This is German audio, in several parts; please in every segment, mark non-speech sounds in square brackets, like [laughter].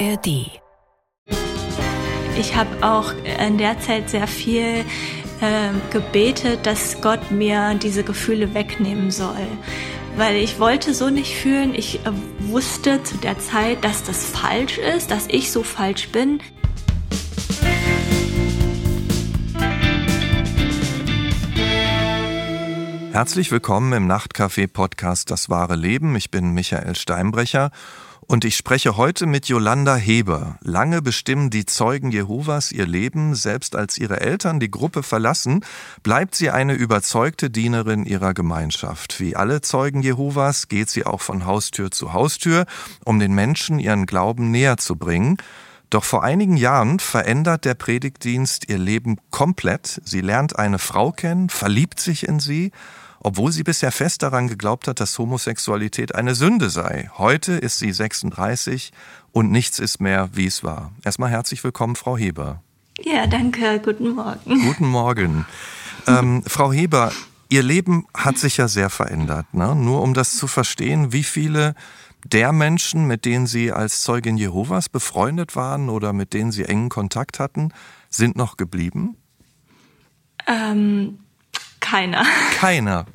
ARD. Ich habe auch in der Zeit sehr viel äh, gebetet, dass Gott mir diese Gefühle wegnehmen soll. Weil ich wollte so nicht fühlen. Ich äh, wusste zu der Zeit, dass das falsch ist, dass ich so falsch bin. Herzlich willkommen im Nachtcafé-Podcast Das wahre Leben. Ich bin Michael Steinbrecher und ich spreche heute mit Yolanda Heber. Lange bestimmen die Zeugen Jehovas ihr Leben. Selbst als ihre Eltern die Gruppe verlassen, bleibt sie eine überzeugte Dienerin ihrer Gemeinschaft. Wie alle Zeugen Jehovas geht sie auch von Haustür zu Haustür, um den Menschen ihren Glauben näher zu bringen. Doch vor einigen Jahren verändert der Predigtdienst ihr Leben komplett. Sie lernt eine Frau kennen, verliebt sich in sie obwohl sie bisher fest daran geglaubt hat, dass Homosexualität eine Sünde sei. Heute ist sie 36 und nichts ist mehr, wie es war. Erstmal herzlich willkommen, Frau Heber. Ja, danke. Guten Morgen. Guten Morgen. Ähm, Frau Heber, Ihr Leben hat sich ja sehr verändert. Ne? Nur um das zu verstehen, wie viele der Menschen, mit denen Sie als Zeugin Jehovas befreundet waren oder mit denen Sie engen Kontakt hatten, sind noch geblieben? Ähm, keiner. Keiner.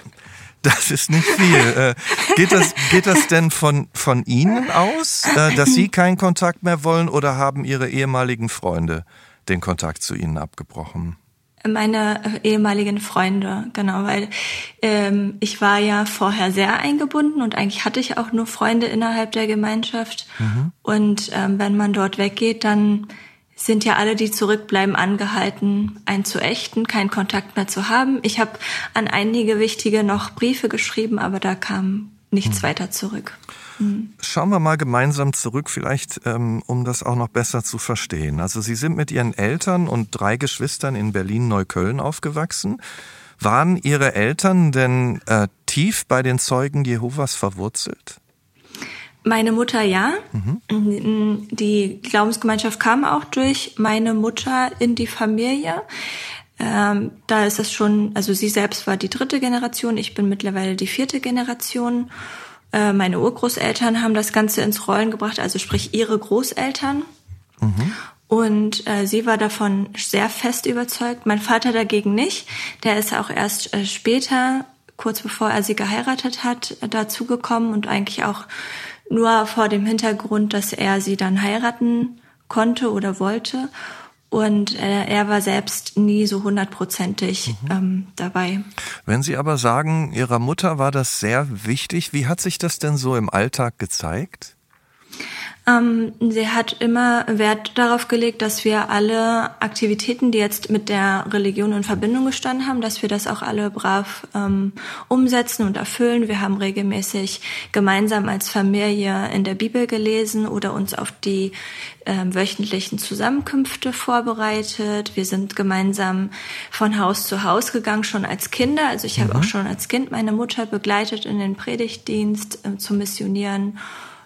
Das ist nicht viel. Äh, geht, das, geht das denn von, von Ihnen aus, äh, dass Sie keinen Kontakt mehr wollen oder haben Ihre ehemaligen Freunde den Kontakt zu Ihnen abgebrochen? Meine äh, ehemaligen Freunde, genau, weil ähm, ich war ja vorher sehr eingebunden und eigentlich hatte ich auch nur Freunde innerhalb der Gemeinschaft. Mhm. Und ähm, wenn man dort weggeht, dann sind ja alle, die zurückbleiben, angehalten, einen zu ächten, keinen Kontakt mehr zu haben. Ich habe an einige wichtige noch Briefe geschrieben, aber da kam nichts hm. weiter zurück. Hm. Schauen wir mal gemeinsam zurück, vielleicht ähm, um das auch noch besser zu verstehen. Also Sie sind mit Ihren Eltern und drei Geschwistern in Berlin-Neukölln aufgewachsen. Waren Ihre Eltern denn äh, tief bei den Zeugen Jehovas verwurzelt? Meine Mutter ja. Mhm. Die Glaubensgemeinschaft kam auch durch meine Mutter in die Familie. Ähm, da ist es schon, also sie selbst war die dritte Generation, ich bin mittlerweile die vierte Generation. Äh, meine Urgroßeltern haben das Ganze ins Rollen gebracht, also sprich ihre Großeltern. Mhm. Und äh, sie war davon sehr fest überzeugt. Mein Vater dagegen nicht. Der ist auch erst äh, später, kurz bevor er sie geheiratet hat, dazugekommen und eigentlich auch nur vor dem Hintergrund, dass er sie dann heiraten konnte oder wollte. Und äh, er war selbst nie so hundertprozentig mhm. ähm, dabei. Wenn Sie aber sagen, Ihrer Mutter war das sehr wichtig, wie hat sich das denn so im Alltag gezeigt? Ähm, sie hat immer Wert darauf gelegt, dass wir alle Aktivitäten, die jetzt mit der Religion in Verbindung gestanden haben, dass wir das auch alle brav ähm, umsetzen und erfüllen. Wir haben regelmäßig gemeinsam als Familie in der Bibel gelesen oder uns auf die ähm, wöchentlichen Zusammenkünfte vorbereitet. Wir sind gemeinsam von Haus zu Haus gegangen, schon als Kinder. Also ich mhm. habe auch schon als Kind meine Mutter begleitet in den Predigtdienst äh, zu missionieren.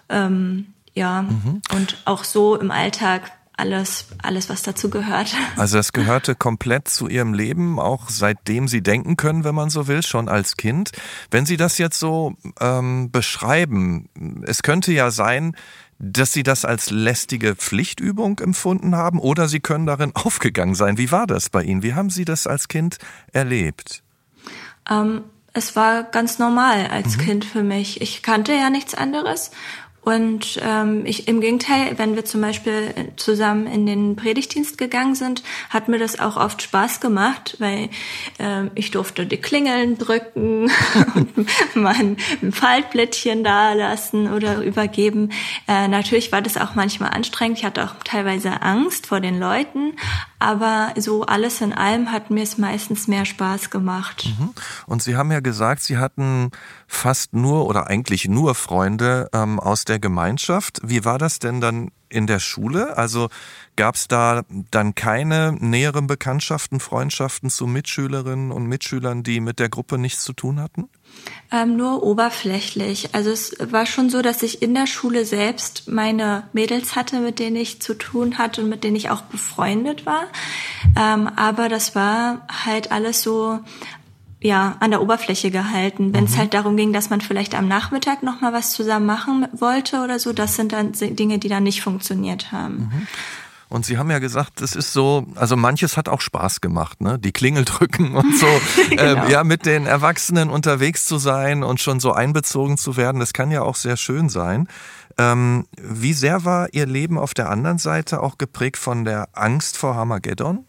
Ähm, ja, mhm. und auch so im Alltag alles, alles, was dazu gehört. [laughs] Also es gehörte komplett zu Ihrem Leben, auch seitdem Sie denken können, wenn man so will, schon als Kind. Wenn Sie das jetzt so ähm, beschreiben, es könnte ja sein, dass Sie das als lästige Pflichtübung empfunden haben oder Sie können darin [laughs] aufgegangen sein. Wie war das bei Ihnen? Wie haben Sie das als Kind erlebt? Ähm, es war ganz normal als mhm. Kind für mich. Ich kannte ja nichts anderes und ähm, ich im Gegenteil, wenn wir zum Beispiel zusammen in den Predigtdienst gegangen sind, hat mir das auch oft Spaß gemacht, weil äh, ich durfte die Klingeln drücken [laughs] und mal Faltblättchen da lassen oder übergeben. Äh, natürlich war das auch manchmal anstrengend. Ich hatte auch teilweise Angst vor den Leuten, aber so alles in allem hat mir es meistens mehr Spaß gemacht. Mhm. Und Sie haben ja gesagt, Sie hatten fast nur oder eigentlich nur Freunde ähm, aus der Gemeinschaft. Wie war das denn dann in der Schule? Also gab es da dann keine näheren Bekanntschaften, Freundschaften zu Mitschülerinnen und Mitschülern, die mit der Gruppe nichts zu tun hatten? Ähm, nur oberflächlich. Also es war schon so, dass ich in der Schule selbst meine Mädels hatte, mit denen ich zu tun hatte und mit denen ich auch befreundet war. Ähm, aber das war halt alles so ja an der Oberfläche gehalten. Wenn es mhm. halt darum ging, dass man vielleicht am Nachmittag noch mal was zusammen machen wollte oder so, das sind dann Dinge, die dann nicht funktioniert haben. Mhm. Und Sie haben ja gesagt, es ist so, also manches hat auch Spaß gemacht, ne? Die Klingel drücken und so. [laughs] genau. ähm, ja, mit den Erwachsenen unterwegs zu sein und schon so einbezogen zu werden, das kann ja auch sehr schön sein. Ähm, wie sehr war Ihr Leben auf der anderen Seite auch geprägt von der Angst vor Harmageddon?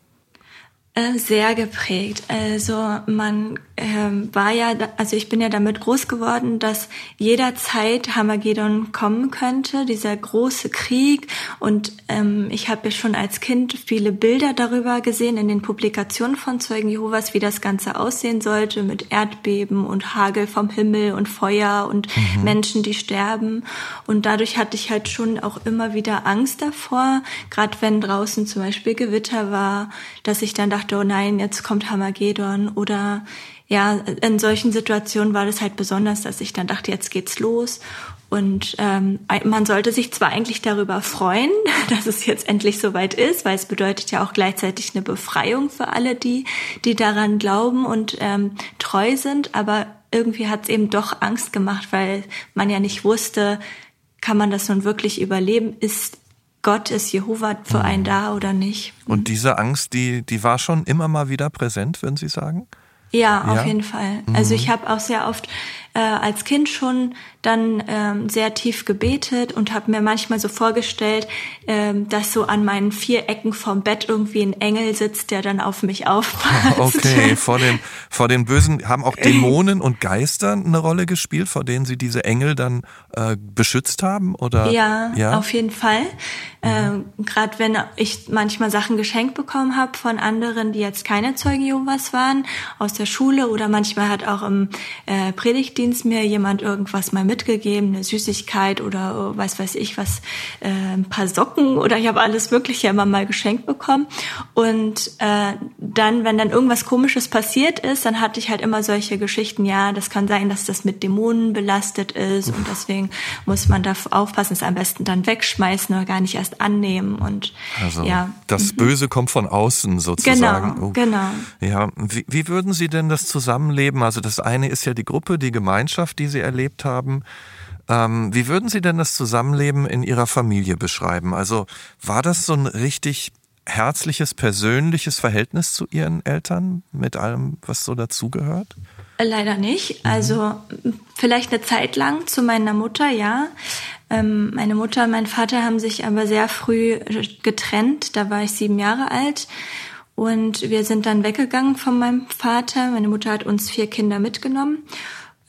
Äh, sehr geprägt. Also man ähm, war ja, also ich bin ja damit groß geworden, dass jederzeit Hamagedon kommen könnte, dieser große Krieg. Und ähm, ich habe ja schon als Kind viele Bilder darüber gesehen in den Publikationen von Zeugen Jehovas, wie das Ganze aussehen sollte mit Erdbeben und Hagel vom Himmel und Feuer und mhm. Menschen, die sterben. Und dadurch hatte ich halt schon auch immer wieder Angst davor, gerade wenn draußen zum Beispiel Gewitter war, dass ich dann dachte, dachte, oh nein, jetzt kommt Hamagedon oder ja, in solchen Situationen war das halt besonders, dass ich dann dachte, jetzt geht's los. Und ähm, man sollte sich zwar eigentlich darüber freuen, [laughs] dass es jetzt endlich soweit ist, weil es bedeutet ja auch gleichzeitig eine Befreiung für alle, die, die daran glauben und ähm, treu sind, aber irgendwie hat es eben doch Angst gemacht, weil man ja nicht wusste, kann man das nun wirklich überleben? Ist Gott ist Jehova für einen mhm. da oder nicht. Und mhm. diese Angst, die, die war schon immer mal wieder präsent, würden Sie sagen? Ja, auf ja? jeden Fall. Also mhm. ich habe auch sehr oft äh, als Kind schon dann ähm, sehr tief gebetet und habe mir manchmal so vorgestellt, ähm, dass so an meinen vier Ecken vom Bett irgendwie ein Engel sitzt, der dann auf mich aufpasst. Okay, [laughs] vor den, vor den Bösen haben auch Dämonen und Geister eine Rolle gespielt, vor denen Sie diese Engel dann äh, beschützt haben? Oder? Ja, ja? auf jeden Fall. Mhm. Äh, Gerade wenn ich manchmal Sachen geschenkt bekommen habe von anderen, die jetzt keine Zeugen Jehovas waren, aus der Schule oder manchmal hat auch im äh, Predigtdienst Gottesdienst mir jemand irgendwas mal mitgegeben, eine Süßigkeit oder äh, weiß weiß ich was, äh, ein paar Socken oder ich habe alles Mögliche immer mal geschenkt bekommen. Und äh, dann, wenn dann irgendwas Komisches passiert ist, dann hatte ich halt immer solche Geschichten, ja, das kann sein, dass das mit Dämonen belastet ist und deswegen muss man da aufpassen, es am besten dann wegschmeißen oder gar nicht erst annehmen. Und also ja. das mhm. Böse kommt von außen sozusagen. Genau, oh. genau. Ja, wie, wie würden Sie denn das Zusammenleben? Also das eine ist ja die Gruppe, die Gemeinschaft Gemeinschaft, die Sie erlebt haben. Ähm, wie würden Sie denn das Zusammenleben in Ihrer Familie beschreiben? Also war das so ein richtig herzliches, persönliches Verhältnis zu Ihren Eltern mit allem, was so dazugehört? Leider nicht. Also vielleicht eine Zeit lang zu meiner Mutter, ja. Ähm, meine Mutter und mein Vater haben sich aber sehr früh getrennt. Da war ich sieben Jahre alt. Und wir sind dann weggegangen von meinem Vater. Meine Mutter hat uns vier Kinder mitgenommen.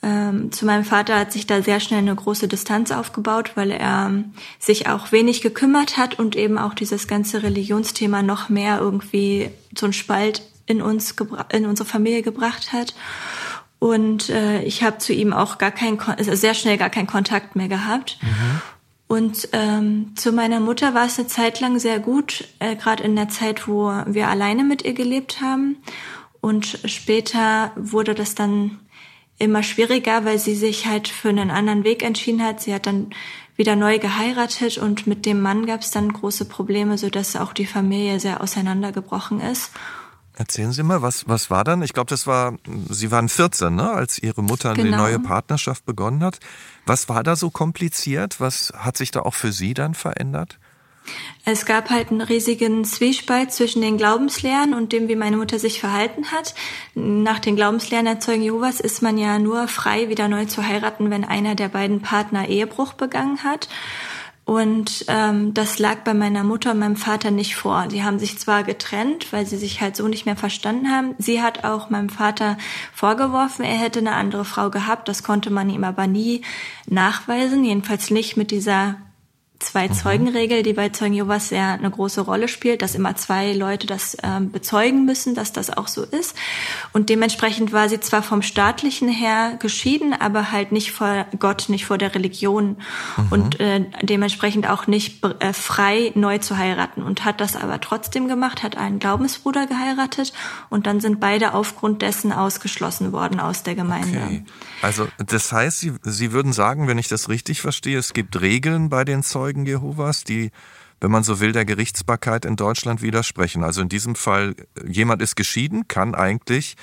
Ähm, zu meinem Vater hat sich da sehr schnell eine große Distanz aufgebaut, weil er sich auch wenig gekümmert hat und eben auch dieses ganze Religionsthema noch mehr irgendwie so einen Spalt in uns in unsere Familie gebracht hat. Und äh, ich habe zu ihm auch gar keinen, also sehr schnell gar keinen Kontakt mehr gehabt. Mhm. Und ähm, zu meiner Mutter war es eine Zeit lang sehr gut, äh, gerade in der Zeit, wo wir alleine mit ihr gelebt haben. Und später wurde das dann immer schwieriger, weil sie sich halt für einen anderen Weg entschieden hat. Sie hat dann wieder neu geheiratet und mit dem Mann gab es dann große Probleme, so dass auch die Familie sehr auseinandergebrochen ist. Erzählen Sie mal, was, was war dann? Ich glaube, das war, Sie waren 14, ne, als Ihre Mutter genau. die neue Partnerschaft begonnen hat. Was war da so kompliziert? Was hat sich da auch für Sie dann verändert? Es gab halt einen riesigen Zwiespalt zwischen den Glaubenslehren und dem, wie meine Mutter sich verhalten hat. Nach den Glaubenslehren der Zeugen Jehovas ist man ja nur frei, wieder neu zu heiraten, wenn einer der beiden Partner Ehebruch begangen hat. Und ähm, das lag bei meiner Mutter und meinem Vater nicht vor. Die haben sich zwar getrennt, weil sie sich halt so nicht mehr verstanden haben. Sie hat auch meinem Vater vorgeworfen, er hätte eine andere Frau gehabt. Das konnte man ihm aber nie nachweisen, jedenfalls nicht mit dieser Zwei-Zeugen-Regel, die bei Zeugen Jehovas sehr eine große Rolle spielt, dass immer zwei Leute das ähm, bezeugen müssen, dass das auch so ist. Und dementsprechend war sie zwar vom staatlichen her geschieden, aber halt nicht vor Gott, nicht vor der Religion mhm. und äh, dementsprechend auch nicht äh, frei neu zu heiraten und hat das aber trotzdem gemacht, hat einen Glaubensbruder geheiratet und dann sind beide aufgrund dessen ausgeschlossen worden aus der Gemeinde. Okay. Also das heißt, Sie, Sie würden sagen, wenn ich das richtig verstehe, es gibt Regeln bei den Zeugen Jehovas, die, wenn man so will, der Gerichtsbarkeit in Deutschland widersprechen. Also in diesem Fall, jemand ist geschieden, kann eigentlich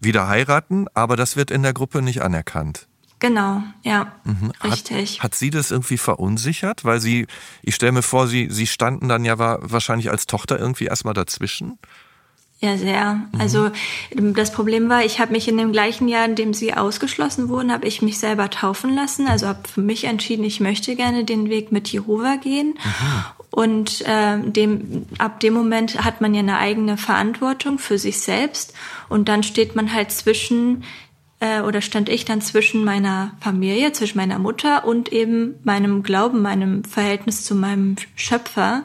wieder heiraten, aber das wird in der Gruppe nicht anerkannt. Genau, ja, mhm. richtig. Hat, hat, sie das irgendwie verunsichert? Weil sie, ich stelle mir vor, sie, sie standen dann ja wahrscheinlich als Tochter irgendwie erstmal dazwischen. Ja, sehr. Mhm. Also das Problem war, ich habe mich in dem gleichen Jahr, in dem sie ausgeschlossen wurden, habe ich mich selber taufen lassen. Also habe für mich entschieden, ich möchte gerne den Weg mit Jehova gehen. Mhm. Und äh, dem, ab dem Moment hat man ja eine eigene Verantwortung für sich selbst. Und dann steht man halt zwischen äh, oder stand ich dann zwischen meiner Familie, zwischen meiner Mutter und eben meinem Glauben, meinem Verhältnis zu meinem Schöpfer.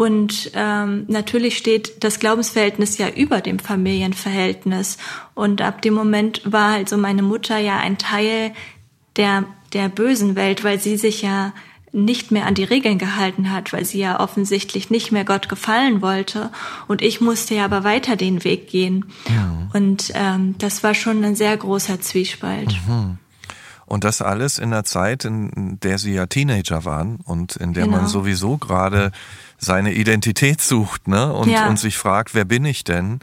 Und ähm, natürlich steht das Glaubensverhältnis ja über dem Familienverhältnis. Und ab dem Moment war also meine Mutter ja ein Teil der, der bösen Welt, weil sie sich ja nicht mehr an die Regeln gehalten hat, weil sie ja offensichtlich nicht mehr Gott gefallen wollte. Und ich musste ja aber weiter den Weg gehen. Ja. Und ähm, das war schon ein sehr großer Zwiespalt. Mhm. Und das alles in der Zeit, in der sie ja Teenager waren und in der genau. man sowieso gerade seine Identität sucht, ne? Und, ja. und sich fragt, wer bin ich denn?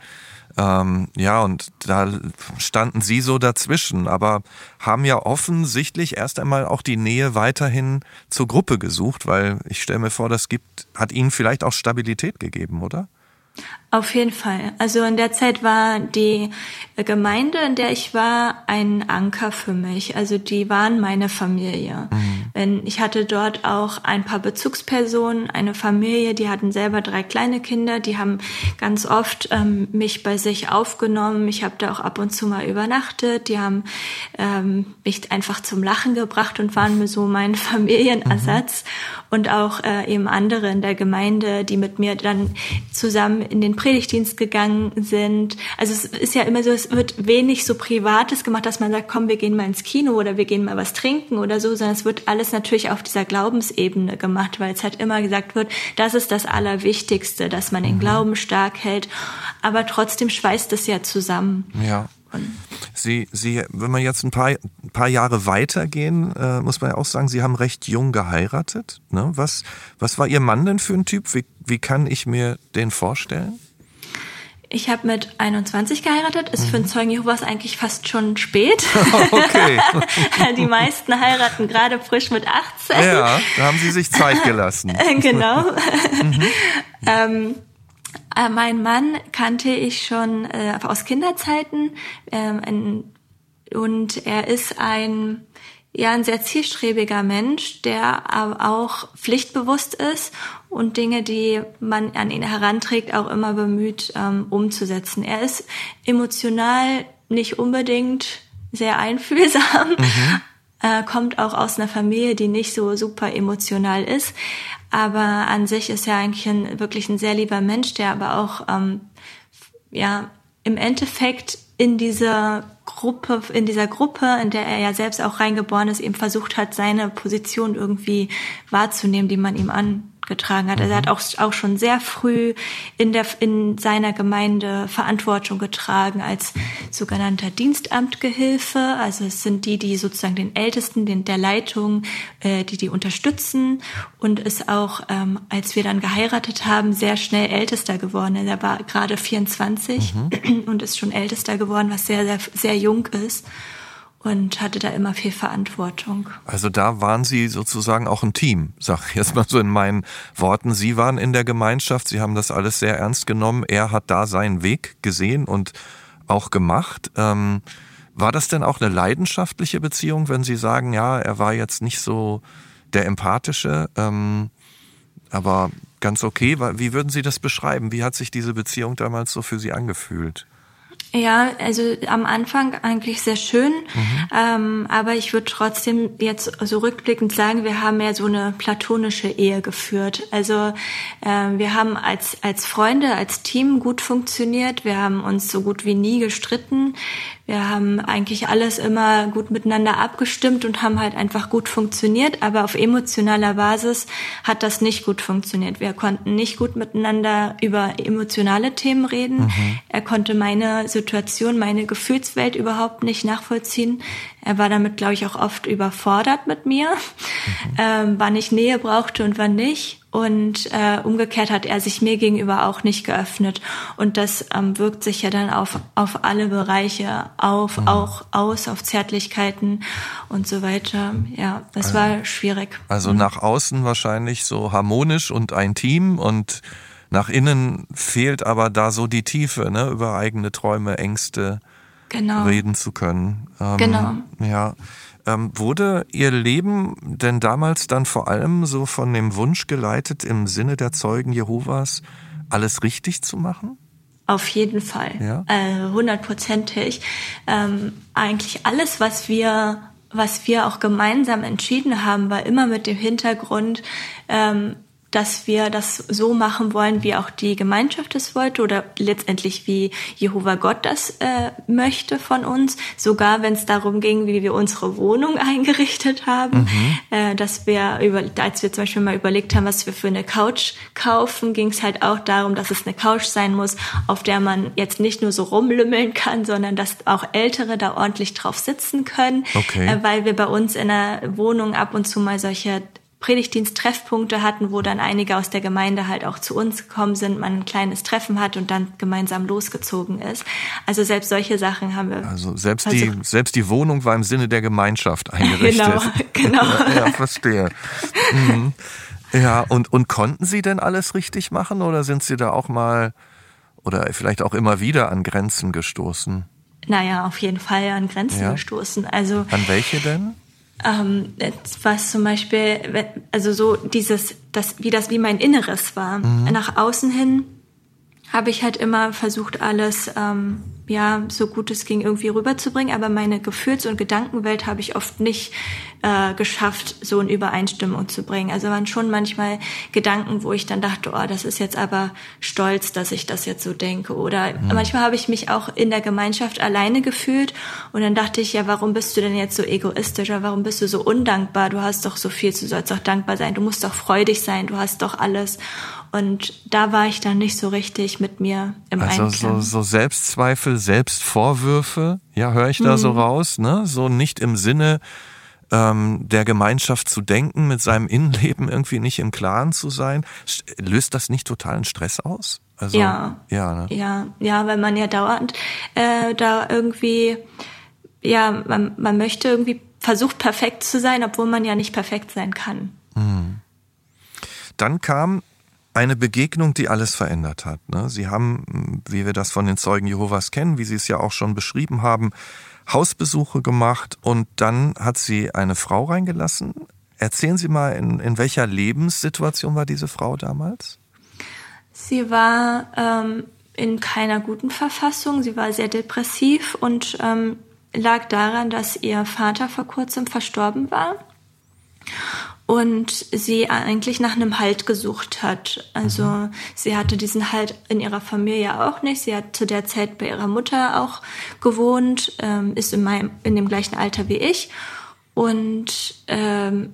Ähm, ja, und da standen sie so dazwischen, aber haben ja offensichtlich erst einmal auch die Nähe weiterhin zur Gruppe gesucht, weil ich stelle mir vor, das gibt, hat ihnen vielleicht auch Stabilität gegeben, oder? Auf jeden Fall. Also in der Zeit war die Gemeinde, in der ich war, ein Anker für mich. Also die waren meine Familie. Mhm. Ich hatte dort auch ein paar Bezugspersonen, eine Familie, die hatten selber drei kleine Kinder, die haben ganz oft ähm, mich bei sich aufgenommen. Ich habe da auch ab und zu mal übernachtet. Die haben ähm, mich einfach zum Lachen gebracht und waren mir so mein [laughs] Familienersatz. Mhm. Und auch äh, eben andere in der Gemeinde, die mit mir dann zusammen in den Predigtdienst gegangen sind. Also es ist ja immer so, es wird wenig so Privates gemacht, dass man sagt, komm, wir gehen mal ins Kino oder wir gehen mal was trinken oder so, sondern es wird alles natürlich auf dieser Glaubensebene gemacht, weil es halt immer gesagt wird, das ist das Allerwichtigste, dass man den mhm. Glauben stark hält. Aber trotzdem schweißt es ja zusammen. Ja. Sie, Sie, wenn wir jetzt ein paar, ein paar Jahre weitergehen, äh, muss man ja auch sagen, Sie haben recht jung geheiratet. Ne? Was, was war Ihr Mann denn für ein Typ? Wie, wie kann ich mir den vorstellen? Ich habe mit 21 geheiratet, ist mhm. für einen Zeugen Jehovas eigentlich fast schon spät. [laughs] okay. [laughs] Die meisten heiraten gerade frisch mit 18. Ja, da haben sie sich Zeit gelassen. [laughs] genau. mhm. ähm, äh, mein Mann kannte ich schon äh, aus Kinderzeiten ähm, ein, und er ist ein ja ein sehr zielstrebiger Mensch, der aber auch pflichtbewusst ist und Dinge, die man an ihn heranträgt, auch immer bemüht ähm, umzusetzen. Er ist emotional nicht unbedingt sehr einfühlsam, mhm. äh, kommt auch aus einer Familie, die nicht so super emotional ist, aber an sich ist er eigentlich ein, wirklich ein sehr lieber Mensch, der aber auch ähm, ja im Endeffekt in dieser Gruppe, in dieser Gruppe, in der er ja selbst auch reingeboren ist, eben versucht hat, seine Position irgendwie wahrzunehmen, die man ihm an getragen hat. Also er hat mhm. auch, auch schon sehr früh in, der, in seiner Gemeinde Verantwortung getragen als sogenannter Dienstamtgehilfe. Also es sind die, die sozusagen den Ältesten, den, der Leitung, äh, die die unterstützen und ist auch, ähm, als wir dann geheiratet haben, sehr schnell Ältester geworden. Er war gerade 24 mhm. [clears throat] und ist schon Ältester geworden, was sehr, sehr, sehr jung ist und hatte da immer viel Verantwortung. Also da waren Sie sozusagen auch ein Team, sag ich jetzt mal so in meinen Worten. Sie waren in der Gemeinschaft, Sie haben das alles sehr ernst genommen. Er hat da seinen Weg gesehen und auch gemacht. Ähm, war das denn auch eine leidenschaftliche Beziehung, wenn Sie sagen, ja, er war jetzt nicht so der empathische, ähm, aber ganz okay. Wie würden Sie das beschreiben? Wie hat sich diese Beziehung damals so für Sie angefühlt? Ja, also am Anfang eigentlich sehr schön, mhm. ähm, aber ich würde trotzdem jetzt so rückblickend sagen, wir haben ja so eine platonische Ehe geführt. Also äh, wir haben als als Freunde, als Team gut funktioniert. Wir haben uns so gut wie nie gestritten. Wir haben eigentlich alles immer gut miteinander abgestimmt und haben halt einfach gut funktioniert, aber auf emotionaler Basis hat das nicht gut funktioniert. Wir konnten nicht gut miteinander über emotionale Themen reden. Mhm. Er konnte meine Situation, meine Gefühlswelt überhaupt nicht nachvollziehen. Er war damit, glaube ich, auch oft überfordert mit mir, mhm. ähm, wann ich Nähe brauchte und wann nicht. Und äh, umgekehrt hat er sich mir gegenüber auch nicht geöffnet. Und das ähm, wirkt sich ja dann auf, auf alle Bereiche auf, mhm. auch aus, auf Zärtlichkeiten und so weiter. Ja, das also, war schwierig. Also mhm. nach außen wahrscheinlich so harmonisch und ein Team und nach innen fehlt aber da so die Tiefe, ne, über eigene Träume, Ängste genau. reden zu können. Ähm, genau. Ja. Ähm, wurde Ihr Leben denn damals dann vor allem so von dem Wunsch geleitet, im Sinne der Zeugen Jehovas alles richtig zu machen? Auf jeden Fall, ja? äh, hundertprozentig. Ähm, eigentlich alles, was wir, was wir auch gemeinsam entschieden haben, war immer mit dem Hintergrund, ähm, dass wir das so machen wollen, wie auch die Gemeinschaft es wollte oder letztendlich wie Jehova Gott das äh, möchte von uns. Sogar wenn es darum ging, wie wir unsere Wohnung [laughs] eingerichtet haben, mhm. äh, dass wir über, als wir zum Beispiel mal überlegt haben, was wir für eine Couch kaufen, ging es halt auch darum, dass es eine Couch sein muss, auf der man jetzt nicht nur so rumlümmeln kann, sondern dass auch Ältere da ordentlich drauf sitzen können, okay. äh, weil wir bei uns in der Wohnung ab und zu mal solche Predigtdienst-Treffpunkte hatten, wo dann einige aus der Gemeinde halt auch zu uns gekommen sind, man ein kleines Treffen hat und dann gemeinsam losgezogen ist. Also selbst solche Sachen haben wir. Also selbst versucht. die, selbst die Wohnung war im Sinne der Gemeinschaft [laughs] eingerichtet. genau, genau. [laughs] ja, verstehe. Mhm. Ja, und, und konnten Sie denn alles richtig machen oder sind Sie da auch mal oder vielleicht auch immer wieder an Grenzen gestoßen? Naja, auf jeden Fall an Grenzen ja. gestoßen. Also. An welche denn? Ähm, was zum Beispiel, also so dieses, das, wie das, wie mein Inneres war. Mhm. Nach außen hin habe ich halt immer versucht, alles ähm, ja so gut es ging irgendwie rüberzubringen, aber meine Gefühls- und Gedankenwelt habe ich oft nicht äh, geschafft, so in Übereinstimmung zu bringen. Also waren schon manchmal Gedanken, wo ich dann dachte, oh, das ist jetzt aber stolz, dass ich das jetzt so denke. Oder mhm. manchmal habe ich mich auch in der Gemeinschaft alleine gefühlt und dann dachte ich, ja, warum bist du denn jetzt so egoistisch? Oder warum bist du so undankbar? Du hast doch so viel, du sollst doch dankbar sein, du musst doch freudig sein, du hast doch alles. Und da war ich dann nicht so richtig mit mir im also Einklang. So, so Selbstzweifel, Selbstvorwürfe, ja, höre ich da mhm. so raus, ne? So nicht im Sinne ähm, der Gemeinschaft zu denken, mit seinem Innenleben irgendwie nicht im Klaren zu sein. Löst das nicht totalen Stress aus? Also, ja, ja, ne? ja, ja, weil man ja dauernd äh, da irgendwie, ja, man, man möchte irgendwie versucht perfekt zu sein, obwohl man ja nicht perfekt sein kann. Mhm. Dann kam eine Begegnung, die alles verändert hat. Ne? Sie haben, wie wir das von den Zeugen Jehovas kennen, wie Sie es ja auch schon beschrieben haben, Hausbesuche gemacht und dann hat sie eine Frau reingelassen. Erzählen Sie mal, in, in welcher Lebenssituation war diese Frau damals? Sie war ähm, in keiner guten Verfassung. Sie war sehr depressiv und ähm, lag daran, dass ihr Vater vor kurzem verstorben war und sie eigentlich nach einem Halt gesucht hat. Also mhm. sie hatte diesen Halt in ihrer Familie auch nicht. Sie hat zu der Zeit bei ihrer Mutter auch gewohnt, ähm, ist in, meinem, in dem gleichen Alter wie ich. Und ähm,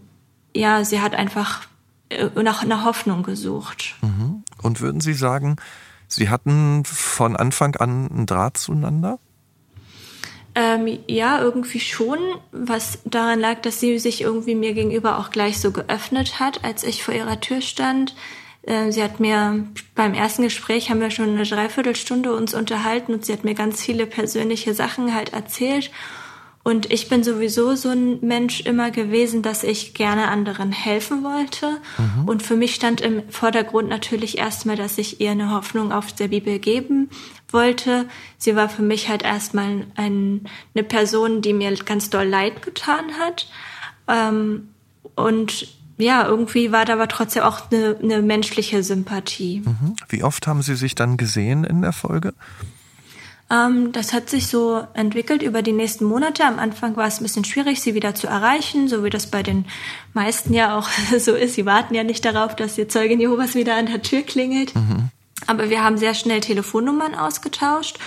ja, sie hat einfach äh, nach einer Hoffnung gesucht. Mhm. Und würden Sie sagen, Sie hatten von Anfang an einen Draht zueinander? Ähm, ja, irgendwie schon, was daran lag, dass sie sich irgendwie mir gegenüber auch gleich so geöffnet hat, als ich vor ihrer Tür stand. Äh, sie hat mir beim ersten Gespräch haben wir schon eine Dreiviertelstunde uns unterhalten und sie hat mir ganz viele persönliche Sachen halt erzählt und ich bin sowieso so ein Mensch immer gewesen, dass ich gerne anderen helfen wollte. Mhm. Und für mich stand im Vordergrund natürlich erstmal, dass ich ihr eine Hoffnung auf der Bibel geben wollte. Sie war für mich halt erstmal ein, eine Person, die mir ganz doll leid getan hat. Ähm, und ja, irgendwie war da aber trotzdem auch eine, eine menschliche Sympathie. Mhm. Wie oft haben Sie sich dann gesehen in der Folge? Ähm, das hat sich so entwickelt über die nächsten Monate. Am Anfang war es ein bisschen schwierig, sie wieder zu erreichen, so wie das bei den meisten ja auch [laughs] so ist. Sie warten ja nicht darauf, dass ihr Zeugin Jehovas wieder an der Tür klingelt. Mhm. Aber wir haben sehr schnell Telefonnummern ausgetauscht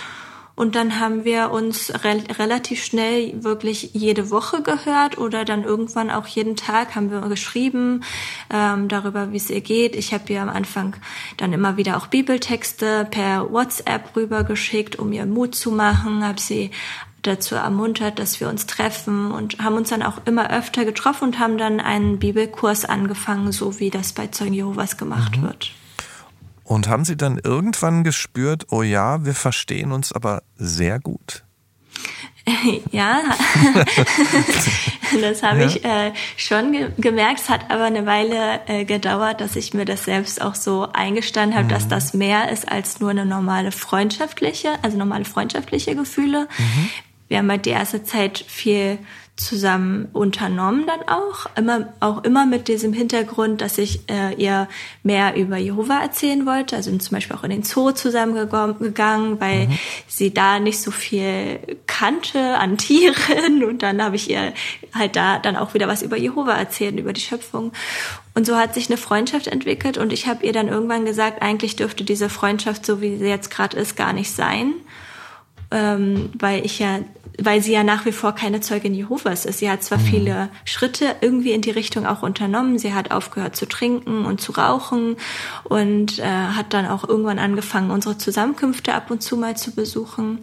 und dann haben wir uns re relativ schnell wirklich jede Woche gehört oder dann irgendwann auch jeden Tag haben wir geschrieben ähm, darüber, wie es ihr geht. Ich habe ihr am Anfang dann immer wieder auch Bibeltexte per WhatsApp rübergeschickt, um ihr Mut zu machen. Habe sie dazu ermuntert, dass wir uns treffen und haben uns dann auch immer öfter getroffen und haben dann einen Bibelkurs angefangen, so wie das bei Zeugen Jehovas gemacht mhm. wird. Und haben Sie dann irgendwann gespürt, oh ja, wir verstehen uns aber sehr gut? [laughs] ja, [laughs] das habe ja. ich äh, schon ge gemerkt. Es hat aber eine Weile äh, gedauert, dass ich mir das selbst auch so eingestanden habe, mhm. dass das mehr ist als nur eine normale freundschaftliche, also normale freundschaftliche Gefühle. Mhm. Wir haben halt die erste Zeit viel zusammen unternommen dann auch. Immer, auch immer mit diesem Hintergrund, dass ich äh, ihr mehr über Jehova erzählen wollte. Also zum Beispiel auch in den Zoo zusammengegangen, weil mhm. sie da nicht so viel kannte an [laughs] Tieren. Und dann habe ich ihr halt da dann auch wieder was über Jehova erzählt, über die Schöpfung. Und so hat sich eine Freundschaft entwickelt. Und ich habe ihr dann irgendwann gesagt, eigentlich dürfte diese Freundschaft, so wie sie jetzt gerade ist, gar nicht sein. Ähm, weil ich ja weil sie ja nach wie vor keine Zeugin Jehovas ist. Sie hat zwar mhm. viele Schritte irgendwie in die Richtung auch unternommen. Sie hat aufgehört zu trinken und zu rauchen und äh, hat dann auch irgendwann angefangen, unsere Zusammenkünfte ab und zu mal zu besuchen.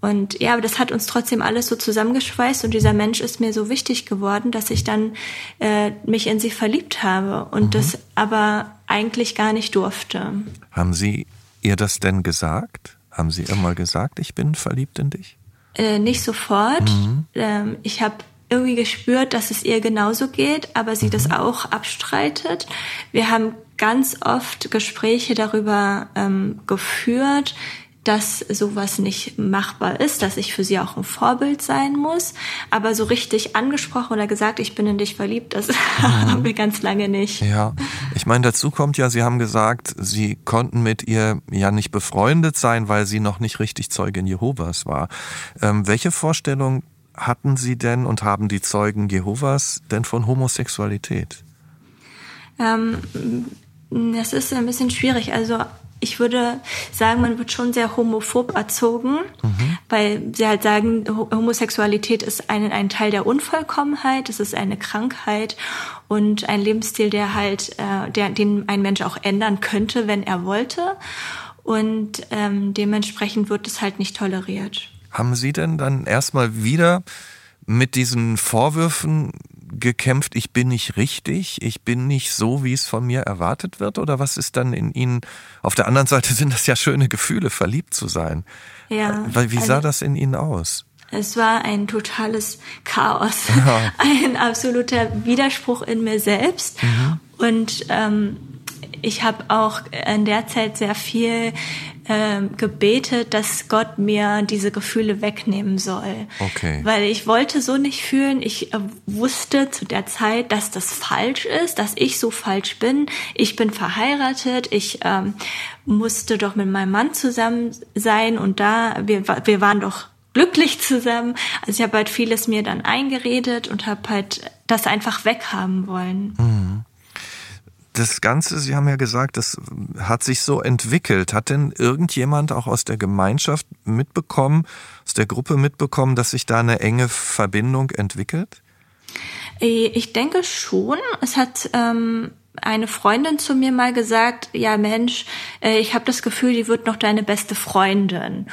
Und ja, aber das hat uns trotzdem alles so zusammengeschweißt und dieser Mensch ist mir so wichtig geworden, dass ich dann äh, mich in sie verliebt habe und mhm. das aber eigentlich gar nicht durfte. Haben Sie ihr das denn gesagt? Haben Sie ihr mal gesagt, ich bin verliebt in dich? Äh, nicht sofort. Mhm. Ähm, ich habe irgendwie gespürt, dass es ihr genauso geht, aber sie mhm. das auch abstreitet. Wir haben ganz oft Gespräche darüber ähm, geführt, dass sowas nicht machbar ist, dass ich für sie auch ein Vorbild sein muss. Aber so richtig angesprochen oder gesagt, ich bin in dich verliebt, das [laughs] mhm. haben wir ganz lange nicht. Ja, ich meine, dazu kommt ja, Sie haben gesagt, Sie konnten mit ihr ja nicht befreundet sein, weil sie noch nicht richtig Zeugin Jehovas war. Ähm, welche Vorstellung hatten Sie denn und haben die Zeugen Jehovas denn von Homosexualität? Ähm, das ist ein bisschen schwierig. Also ich würde sagen, man wird schon sehr homophob erzogen, mhm. weil sie halt sagen, Homosexualität ist ein, ein Teil der Unvollkommenheit, es ist eine Krankheit und ein Lebensstil, der halt, äh, der, den ein Mensch auch ändern könnte, wenn er wollte. Und ähm, dementsprechend wird es halt nicht toleriert. Haben Sie denn dann erstmal wieder mit diesen Vorwürfen gekämpft, ich bin nicht richtig, ich bin nicht so, wie es von mir erwartet wird? Oder was ist dann in Ihnen? Auf der anderen Seite [laughs] sind das ja schöne Gefühle, verliebt zu sein. Ja. Wie sah also, das in Ihnen aus? Es war ein totales Chaos, ja. [laughs] ein absoluter Widerspruch in mir selbst. Mhm. Und ähm, ich habe auch in der Zeit sehr viel äh, gebetet, dass Gott mir diese Gefühle wegnehmen soll. Okay. Weil ich wollte so nicht fühlen. Ich äh, wusste zu der Zeit, dass das falsch ist, dass ich so falsch bin. Ich bin verheiratet. Ich ähm, musste doch mit meinem Mann zusammen sein und da wir wir waren doch glücklich zusammen. Also ich habe halt vieles mir dann eingeredet und habe halt das einfach weghaben wollen. Mhm das Ganze, Sie haben ja gesagt, das hat sich so entwickelt. Hat denn irgendjemand auch aus der Gemeinschaft mitbekommen, aus der Gruppe mitbekommen, dass sich da eine enge Verbindung entwickelt? Äh, ich denke schon. Es hat ähm, eine Freundin zu mir mal gesagt, ja Mensch, äh, ich habe das Gefühl, die wird noch deine beste Freundin.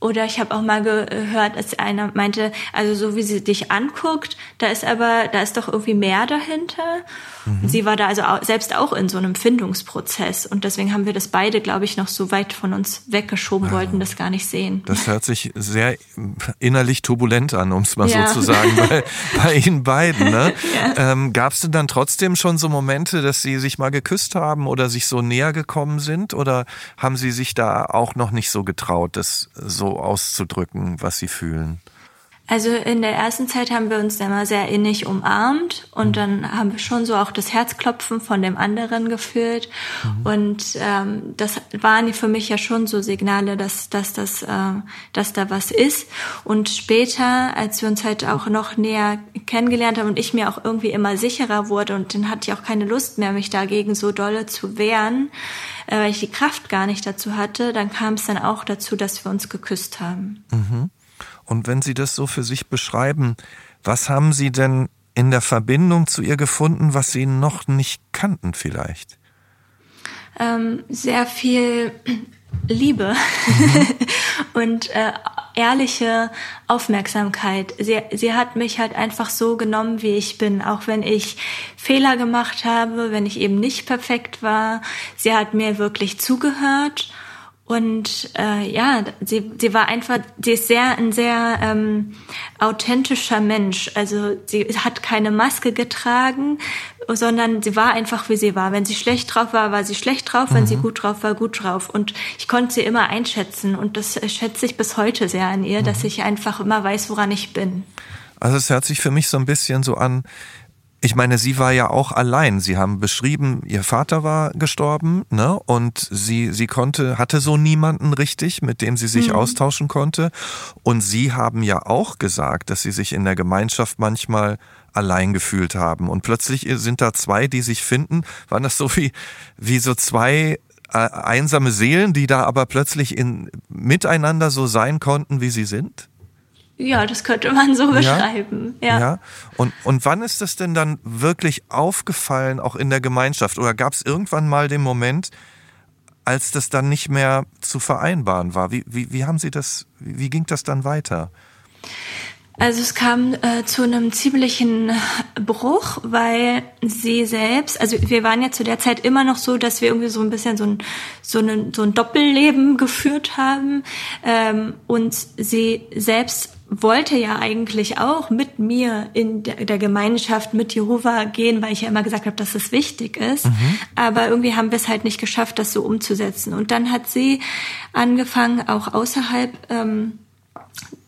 Oder ich habe auch mal gehört, als einer meinte, also so wie sie dich anguckt, da ist aber, da ist doch irgendwie mehr dahinter. Mhm. Sie war da also auch, selbst auch in so einem Findungsprozess und deswegen haben wir das beide, glaube ich, noch so weit von uns weggeschoben, ja. wollten das gar nicht sehen. Das hört sich sehr innerlich turbulent an, um es mal ja. so zu sagen, bei, [laughs] bei Ihnen beiden. Ne? Ja. Ähm, Gab es denn dann trotzdem schon so Momente, dass Sie sich mal geküsst haben oder sich so näher gekommen sind oder haben Sie sich da auch noch nicht so getraut, das so auszudrücken, was Sie fühlen? Also in der ersten Zeit haben wir uns immer sehr innig umarmt und mhm. dann haben wir schon so auch das Herzklopfen von dem anderen gefühlt. Mhm. Und ähm, das waren für mich ja schon so Signale, dass, dass, das, äh, dass da was ist. Und später, als wir uns halt auch noch näher kennengelernt haben und ich mir auch irgendwie immer sicherer wurde und dann hatte ich auch keine Lust mehr, mich dagegen so dolle zu wehren, äh, weil ich die Kraft gar nicht dazu hatte, dann kam es dann auch dazu, dass wir uns geküsst haben. Mhm. Und wenn Sie das so für sich beschreiben, was haben Sie denn in der Verbindung zu ihr gefunden, was Sie noch nicht kannten vielleicht? Ähm, sehr viel [clears throat] Liebe mhm. [laughs] und äh, ehrliche Aufmerksamkeit. Sie, sie hat mich halt einfach so genommen, wie ich bin, auch wenn ich Fehler gemacht habe, wenn ich eben nicht perfekt war. Sie hat mir wirklich zugehört und äh, ja, sie, sie war einfach, sie ist sehr ein sehr ähm, authentischer Mensch. Also sie hat keine Maske getragen, sondern sie war einfach wie sie war. Wenn sie schlecht drauf war, war sie schlecht drauf. Wenn sie mhm. gut drauf war, gut drauf. Und ich konnte sie immer einschätzen. Und das schätze ich bis heute sehr an ihr, mhm. dass ich einfach immer weiß, woran ich bin. Also es hört sich für mich so ein bisschen so an, ich meine, sie war ja auch allein. Sie haben beschrieben, ihr Vater war gestorben, ne? Und sie, sie konnte, hatte so niemanden richtig, mit dem sie sich mhm. austauschen konnte. Und sie haben ja auch gesagt, dass sie sich in der Gemeinschaft manchmal allein gefühlt haben. Und plötzlich sind da zwei, die sich finden. Waren das so wie, wie so zwei äh, einsame Seelen, die da aber plötzlich in, miteinander so sein konnten, wie sie sind? Ja, das könnte man so beschreiben. Ja. ja. Und, und wann ist das denn dann wirklich aufgefallen, auch in der Gemeinschaft? Oder gab es irgendwann mal den Moment, als das dann nicht mehr zu vereinbaren war? Wie, wie, wie haben Sie das, wie ging das dann weiter? Also es kam äh, zu einem ziemlichen Bruch, weil sie selbst, also wir waren ja zu der Zeit immer noch so, dass wir irgendwie so ein bisschen so ein so, ein, so ein Doppelleben [laughs] geführt haben ähm, und sie selbst wollte ja eigentlich auch mit mir in der, Gemeinschaft mit Jehova gehen, weil ich ja immer gesagt habe, dass es wichtig ist. Mhm. Aber irgendwie haben wir es halt nicht geschafft, das so umzusetzen. Und dann hat sie angefangen, auch außerhalb ähm,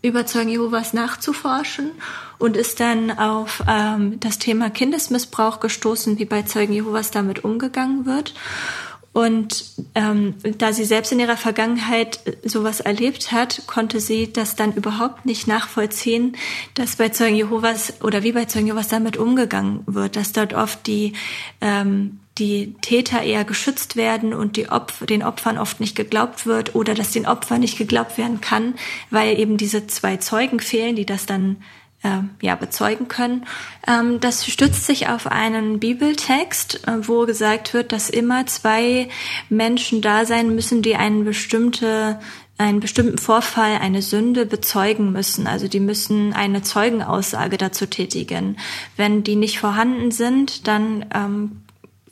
Überzeugen Jehovas nachzuforschen und ist dann auf ähm, das Thema Kindesmissbrauch gestoßen, wie bei Zeugen Jehovas damit umgegangen wird. Und ähm, da sie selbst in ihrer Vergangenheit sowas erlebt hat, konnte sie das dann überhaupt nicht nachvollziehen, dass bei Zeugen Jehovas oder wie bei Zeugen Jehovas damit umgegangen wird, dass dort oft die ähm, die Täter eher geschützt werden und die Opfer, den Opfern oft nicht geglaubt wird oder dass den Opfern nicht geglaubt werden kann, weil eben diese zwei Zeugen fehlen, die das dann äh, ja bezeugen können. Ähm, das stützt sich auf einen Bibeltext, äh, wo gesagt wird, dass immer zwei Menschen da sein müssen, die einen bestimmte einen bestimmten Vorfall, eine Sünde bezeugen müssen. Also die müssen eine Zeugenaussage dazu tätigen. Wenn die nicht vorhanden sind, dann ähm,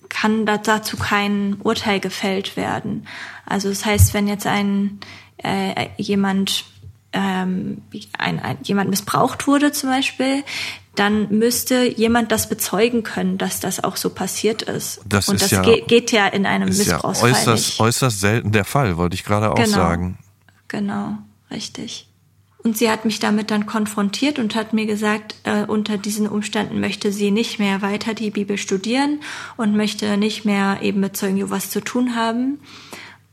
kann dazu kein Urteil gefällt werden. Also das heißt, wenn jetzt ein äh, jemand ähm, ein, ein, jemand missbraucht wurde zum Beispiel, dann müsste jemand das bezeugen können, dass das auch so passiert ist. Das Und ist das ja, geht, geht ja in einem Missbrauchsfall ja äußerst, nicht. äußerst selten der Fall, wollte ich gerade auch genau. sagen. Genau, richtig. Und sie hat mich damit dann konfrontiert und hat mir gesagt, äh, unter diesen Umständen möchte sie nicht mehr weiter die Bibel studieren und möchte nicht mehr eben mit Zeugen Jehovas zu tun haben.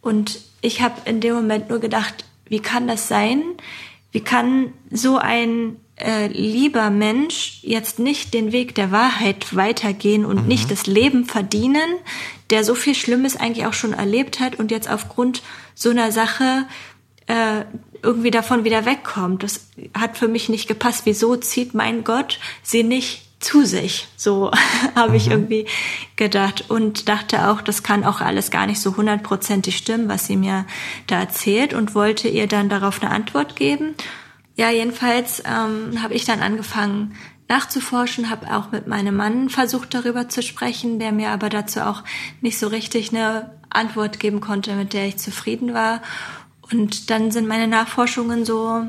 Und ich habe in dem Moment nur gedacht, wie kann das sein? Wie kann so ein äh, lieber Mensch jetzt nicht den Weg der Wahrheit weitergehen und mhm. nicht das Leben verdienen, der so viel Schlimmes eigentlich auch schon erlebt hat und jetzt aufgrund so einer Sache äh, irgendwie davon wieder wegkommt. Das hat für mich nicht gepasst. Wieso zieht mein Gott sie nicht zu sich. So [laughs] habe ich mhm. irgendwie gedacht und dachte auch, das kann auch alles gar nicht so hundertprozentig stimmen, was sie mir da erzählt und wollte ihr dann darauf eine Antwort geben. Ja, jedenfalls ähm, habe ich dann angefangen nachzuforschen, habe auch mit meinem Mann versucht darüber zu sprechen, der mir aber dazu auch nicht so richtig eine Antwort geben konnte, mit der ich zufrieden war. Und dann sind meine Nachforschungen so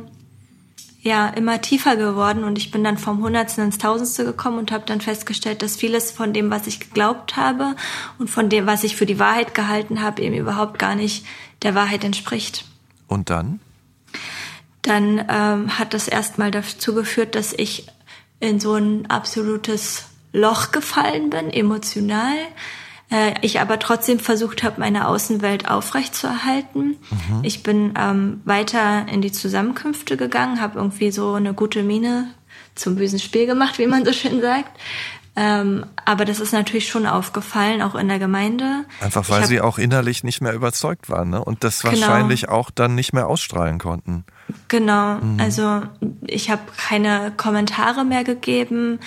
ja immer tiefer geworden und ich bin dann vom Hundertsten ins Tausendste gekommen und habe dann festgestellt, dass vieles von dem, was ich geglaubt habe und von dem, was ich für die Wahrheit gehalten habe, eben überhaupt gar nicht der Wahrheit entspricht. Und dann? Dann ähm, hat das erstmal dazu geführt, dass ich in so ein absolutes Loch gefallen bin, emotional äh, ich aber trotzdem versucht habe, meine Außenwelt aufrechtzuerhalten. Mhm. Ich bin ähm, weiter in die Zusammenkünfte gegangen, habe irgendwie so eine gute Miene zum bösen Spiel gemacht, wie man so schön sagt. Ähm, aber das ist natürlich schon aufgefallen, auch in der Gemeinde. Einfach weil hab, sie auch innerlich nicht mehr überzeugt waren ne? und das genau. wahrscheinlich auch dann nicht mehr ausstrahlen konnten. Genau, mhm. also ich habe keine Kommentare mehr gegeben.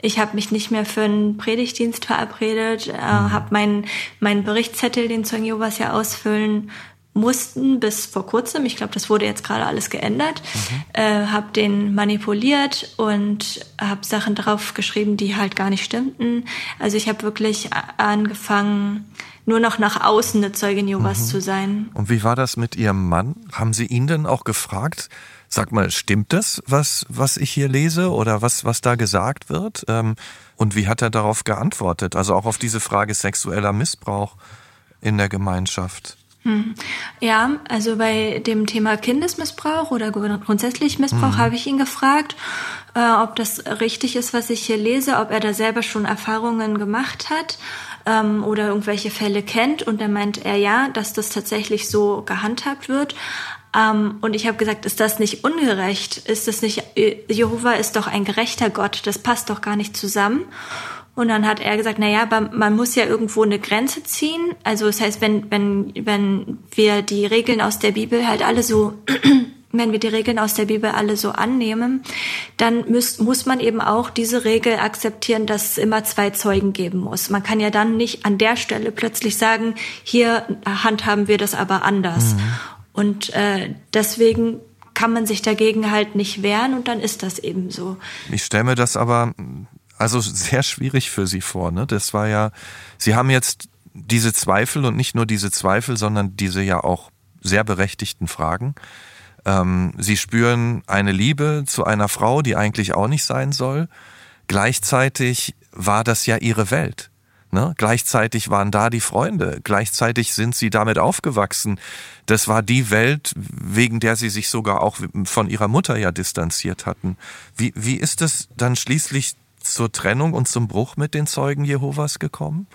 Ich habe mich nicht mehr für einen Predigtdienst verabredet, äh, mhm. habe meinen mein Berichtszettel, den Zeugen Jehovas ja ausfüllen mussten bis vor kurzem, ich glaube, das wurde jetzt gerade alles geändert, mhm. äh, habe den manipuliert und habe Sachen drauf geschrieben, die halt gar nicht stimmten. Also ich habe wirklich angefangen, nur noch nach außen eine Zeugin Jehovas mhm. zu sein. Und wie war das mit Ihrem Mann? Haben Sie ihn denn auch gefragt? Sag mal, stimmt das, was, was ich hier lese oder was, was da gesagt wird? Ähm, und wie hat er darauf geantwortet? Also auch auf diese Frage sexueller Missbrauch in der Gemeinschaft. Hm. Ja, also bei dem Thema Kindesmissbrauch oder grundsätzlich Missbrauch mhm. habe ich ihn gefragt, äh, ob das richtig ist, was ich hier lese, ob er da selber schon Erfahrungen gemacht hat ähm, oder irgendwelche Fälle kennt. Und da meint er ja, dass das tatsächlich so gehandhabt wird. Ähm, und ich habe gesagt, ist das nicht ungerecht? Ist das nicht, äh, Jehova ist doch ein gerechter Gott, das passt doch gar nicht zusammen. Und dann hat er gesagt, na ja, aber man muss ja irgendwo eine Grenze ziehen. Also das heißt, wenn, wenn, wenn wir die Regeln aus der Bibel halt alle so, [clears throat] wenn wir die Regeln aus der Bibel alle so annehmen, dann muss, muss man eben auch diese Regel akzeptieren, dass es immer zwei Zeugen geben muss. Man kann ja dann nicht an der Stelle plötzlich sagen, hier handhaben wir das aber anders. Mhm. Und äh, deswegen kann man sich dagegen halt nicht wehren und dann ist das eben so. Ich stelle mir das aber also sehr schwierig für Sie vor. Ne? Das war ja, Sie haben jetzt diese Zweifel und nicht nur diese Zweifel, sondern diese ja auch sehr berechtigten Fragen. Ähm, Sie spüren eine Liebe zu einer Frau, die eigentlich auch nicht sein soll. Gleichzeitig war das ja Ihre Welt. Ne? Gleichzeitig waren da die Freunde, gleichzeitig sind sie damit aufgewachsen. Das war die Welt, wegen der sie sich sogar auch von ihrer Mutter ja distanziert hatten. Wie, wie ist es dann schließlich zur Trennung und zum Bruch mit den Zeugen Jehovas gekommen?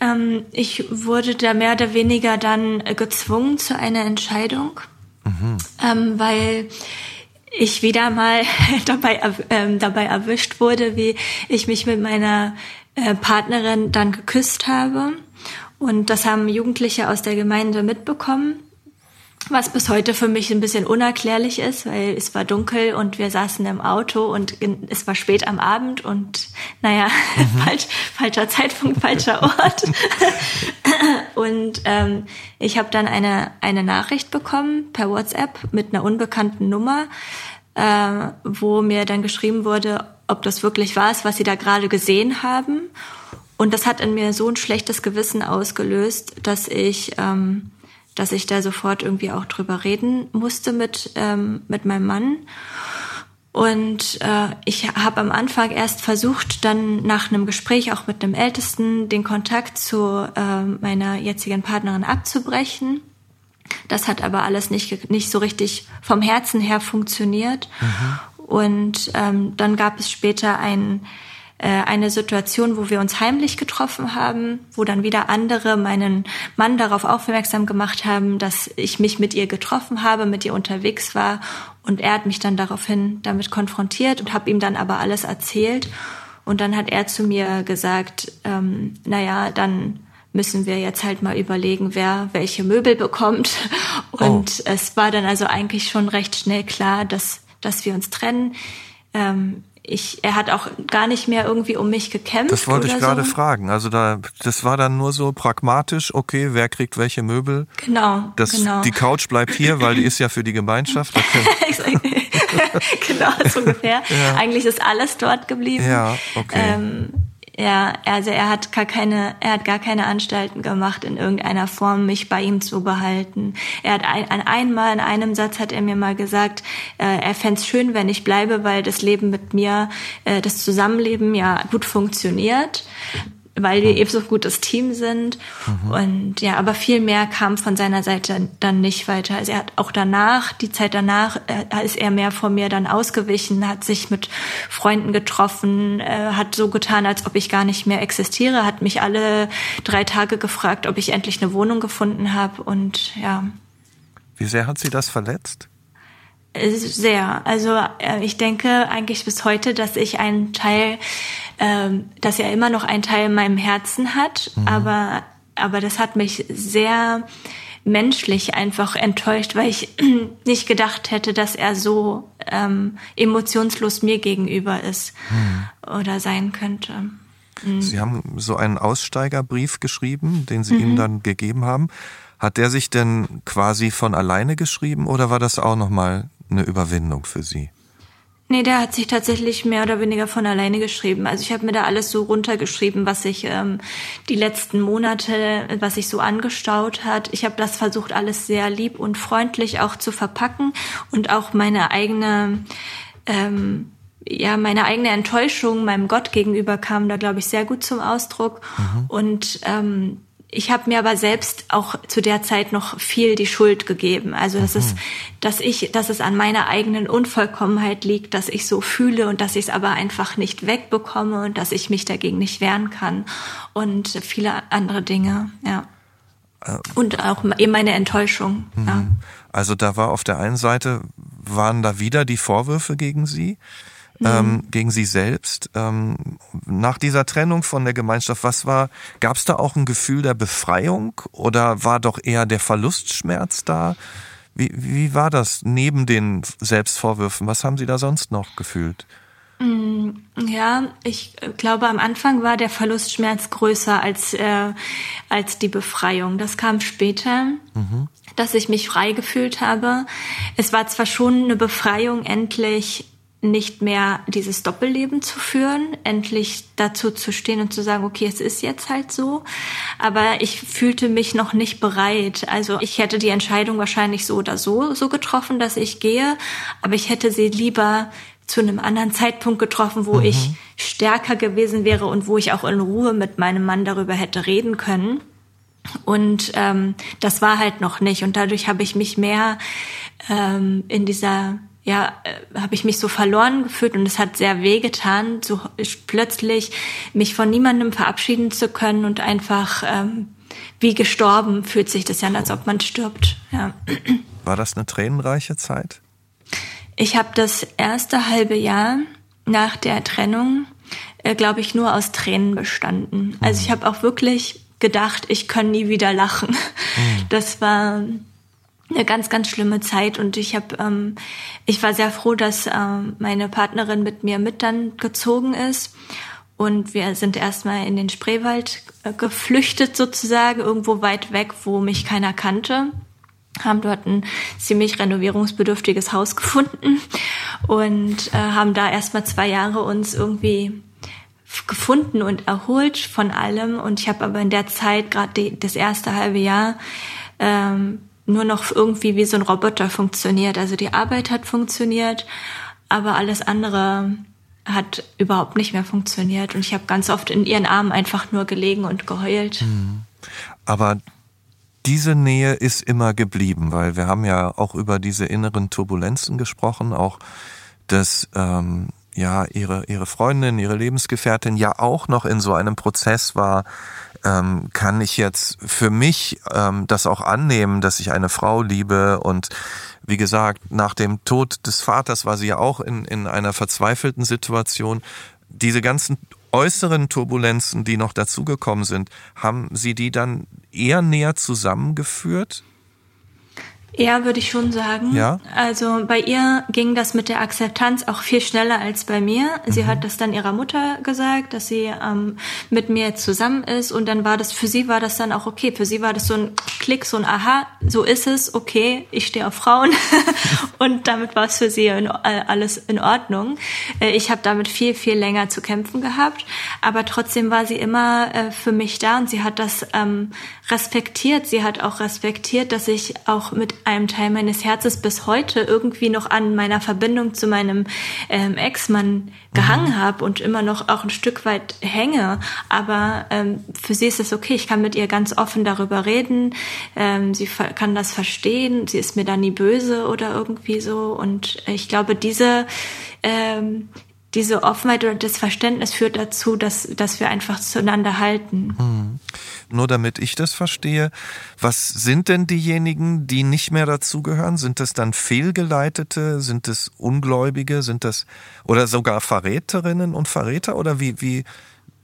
Ähm, ich wurde da mehr oder weniger dann gezwungen zu einer Entscheidung, mhm. ähm, weil ich wieder mal [laughs] dabei, äh, dabei erwischt wurde, wie ich mich mit meiner äh, Partnerin dann geküsst habe. Und das haben Jugendliche aus der Gemeinde mitbekommen, was bis heute für mich ein bisschen unerklärlich ist, weil es war dunkel und wir saßen im Auto und es war spät am Abend und naja, [laughs] mhm. falsch, falscher Zeitpunkt, falscher Ort. [laughs] und ähm, ich habe dann eine, eine Nachricht bekommen per WhatsApp mit einer unbekannten Nummer, äh, wo mir dann geschrieben wurde, ob das wirklich war, was sie da gerade gesehen haben. Und das hat in mir so ein schlechtes Gewissen ausgelöst, dass ich, ähm, dass ich da sofort irgendwie auch drüber reden musste mit, ähm, mit meinem Mann. Und äh, ich habe am Anfang erst versucht, dann nach einem Gespräch auch mit einem Ältesten den Kontakt zu äh, meiner jetzigen Partnerin abzubrechen. Das hat aber alles nicht, nicht so richtig vom Herzen her funktioniert. Mhm. Und ähm, dann gab es später ein, äh, eine Situation, wo wir uns heimlich getroffen haben, wo dann wieder andere meinen Mann darauf aufmerksam gemacht haben, dass ich mich mit ihr getroffen habe, mit ihr unterwegs war. Und er hat mich dann daraufhin damit konfrontiert und habe ihm dann aber alles erzählt. Und dann hat er zu mir gesagt, ähm, naja, dann müssen wir jetzt halt mal überlegen, wer welche Möbel bekommt. [laughs] Und oh. es war dann also eigentlich schon recht schnell klar, dass dass wir uns trennen. Ähm, ich, er hat auch gar nicht mehr irgendwie um mich gekämpft. Das wollte ich gerade so. fragen. Also da, das war dann nur so pragmatisch, okay, wer kriegt welche Möbel? Genau. Das, genau. Die Couch bleibt hier, weil die ist ja für die Gemeinschaft. [laughs] [laughs] genau, so ungefähr. Ja. Eigentlich ist alles dort geblieben. Ja, okay. Ähm, ja, also er hat gar keine, er hat gar keine Anstalten gemacht, in irgendeiner Form mich bei ihm zu behalten. Er hat ein, einmal in einem Satz hat er mir mal gesagt, äh, er fände es schön, wenn ich bleibe, weil das Leben mit mir, äh, das Zusammenleben ja gut funktioniert weil wir eben so gutes Team sind. Mhm. Und ja, aber viel mehr kam von seiner Seite dann nicht weiter. Also er hat auch danach, die Zeit danach, äh, ist er mehr von mir dann ausgewichen, hat sich mit Freunden getroffen, äh, hat so getan, als ob ich gar nicht mehr existiere, hat mich alle drei Tage gefragt, ob ich endlich eine Wohnung gefunden habe und ja. Wie sehr hat sie das verletzt? Sehr. Also äh, ich denke eigentlich bis heute, dass ich einen Teil, ähm, dass er immer noch einen Teil in meinem Herzen hat, mhm. aber aber das hat mich sehr menschlich einfach enttäuscht, weil ich [clears throat] nicht gedacht hätte, dass er so ähm, emotionslos mir gegenüber ist mhm. oder sein könnte. Mhm. Sie haben so einen Aussteigerbrief geschrieben, den Sie mhm. ihm dann gegeben haben. Hat der sich denn quasi von alleine geschrieben oder war das auch nochmal eine Überwindung für Sie? Nee, der hat sich tatsächlich mehr oder weniger von alleine geschrieben. Also ich habe mir da alles so runtergeschrieben, was sich ähm, die letzten Monate, was sich so angestaut hat. Ich habe das versucht, alles sehr lieb und freundlich auch zu verpacken und auch meine eigene ähm, ja, meine eigene Enttäuschung meinem Gott gegenüber kam da, glaube ich, sehr gut zum Ausdruck. Mhm. Und ähm, ich habe mir aber selbst auch zu der Zeit noch viel die Schuld gegeben. Also dass mhm. es, dass ich, dass es an meiner eigenen Unvollkommenheit liegt, dass ich so fühle und dass ich es aber einfach nicht wegbekomme und dass ich mich dagegen nicht wehren kann und viele andere Dinge, ja. Äh, und auch eben meine Enttäuschung. Mhm. Ja. Also da war auf der einen Seite waren da wieder die Vorwürfe gegen Sie ähm, mhm. gegen sie selbst. Ähm, nach dieser Trennung von der Gemeinschaft, was war, gab es da auch ein Gefühl der Befreiung oder war doch eher der Verlustschmerz da? Wie, wie war das neben den Selbstvorwürfen? Was haben Sie da sonst noch gefühlt? Mm, ja, ich glaube, am Anfang war der Verlustschmerz größer als, äh, als die Befreiung. Das kam später, mhm. dass ich mich frei gefühlt habe. Es war zwar schon eine Befreiung, endlich nicht mehr dieses Doppelleben zu führen, endlich dazu zu stehen und zu sagen, okay, es ist jetzt halt so. Aber ich fühlte mich noch nicht bereit. Also ich hätte die Entscheidung wahrscheinlich so oder so so getroffen, dass ich gehe, aber ich hätte sie lieber zu einem anderen Zeitpunkt getroffen, wo mhm. ich stärker gewesen wäre und wo ich auch in Ruhe mit meinem Mann darüber hätte reden können. Und ähm, das war halt noch nicht. Und dadurch habe ich mich mehr ähm, in dieser ja, äh, habe ich mich so verloren gefühlt und es hat sehr weh getan, so plötzlich mich von niemandem verabschieden zu können und einfach ähm, wie gestorben fühlt sich das ja an, als ob man stirbt. Ja. War das eine tränenreiche Zeit? Ich habe das erste halbe Jahr nach der Trennung, äh, glaube ich, nur aus Tränen bestanden. Also ich mhm. habe auch wirklich gedacht, ich kann nie wieder lachen. Mhm. Das war eine ganz, ganz schlimme Zeit. Und ich habe, ähm, ich war sehr froh, dass ähm, meine Partnerin mit mir mit dann gezogen ist. Und wir sind erstmal in den Spreewald äh, geflüchtet sozusagen, irgendwo weit weg, wo mich keiner kannte. Haben dort ein ziemlich renovierungsbedürftiges Haus gefunden und äh, haben da erstmal zwei Jahre uns irgendwie gefunden und erholt von allem. Und ich habe aber in der Zeit gerade das erste halbe Jahr ähm, nur noch irgendwie wie so ein Roboter funktioniert. Also die Arbeit hat funktioniert, aber alles andere hat überhaupt nicht mehr funktioniert. Und ich habe ganz oft in ihren Armen einfach nur gelegen und geheult. Mhm. Aber diese Nähe ist immer geblieben, weil wir haben ja auch über diese inneren Turbulenzen gesprochen, auch dass ähm, ja ihre ihre Freundin, ihre Lebensgefährtin ja auch noch in so einem Prozess war, ähm, kann ich jetzt für mich ähm, das auch annehmen, dass ich eine Frau liebe und wie gesagt, nach dem Tod des Vaters war sie ja auch in, in einer verzweifelten Situation. Diese ganzen äußeren Turbulenzen, die noch dazugekommen sind, haben Sie die dann eher näher zusammengeführt? Ja, würde ich schon sagen. Ja. Also bei ihr ging das mit der Akzeptanz auch viel schneller als bei mir. Sie mhm. hat das dann ihrer Mutter gesagt, dass sie ähm, mit mir zusammen ist und dann war das für sie war das dann auch okay. Für sie war das so ein Klick, so ein Aha, so ist es, okay, ich stehe auf Frauen [laughs] und damit war es für sie in, äh, alles in Ordnung. Äh, ich habe damit viel viel länger zu kämpfen gehabt, aber trotzdem war sie immer äh, für mich da und sie hat das ähm, respektiert. Sie hat auch respektiert, dass ich auch mit einem Teil meines Herzens bis heute irgendwie noch an meiner Verbindung zu meinem ähm, Ex-Mann gehangen mhm. habe und immer noch auch ein Stück weit hänge. Aber ähm, für sie ist es okay. Ich kann mit ihr ganz offen darüber reden. Ähm, sie kann das verstehen. Sie ist mir da nie böse oder irgendwie so. Und ich glaube, diese ähm, diese Offenheit oder das Verständnis führt dazu, dass, dass wir einfach zueinander halten. Mhm nur damit ich das verstehe. Was sind denn diejenigen, die nicht mehr dazugehören? Sind das dann Fehlgeleitete? Sind es Ungläubige? Sind das oder sogar Verräterinnen und Verräter? Oder wie, wie,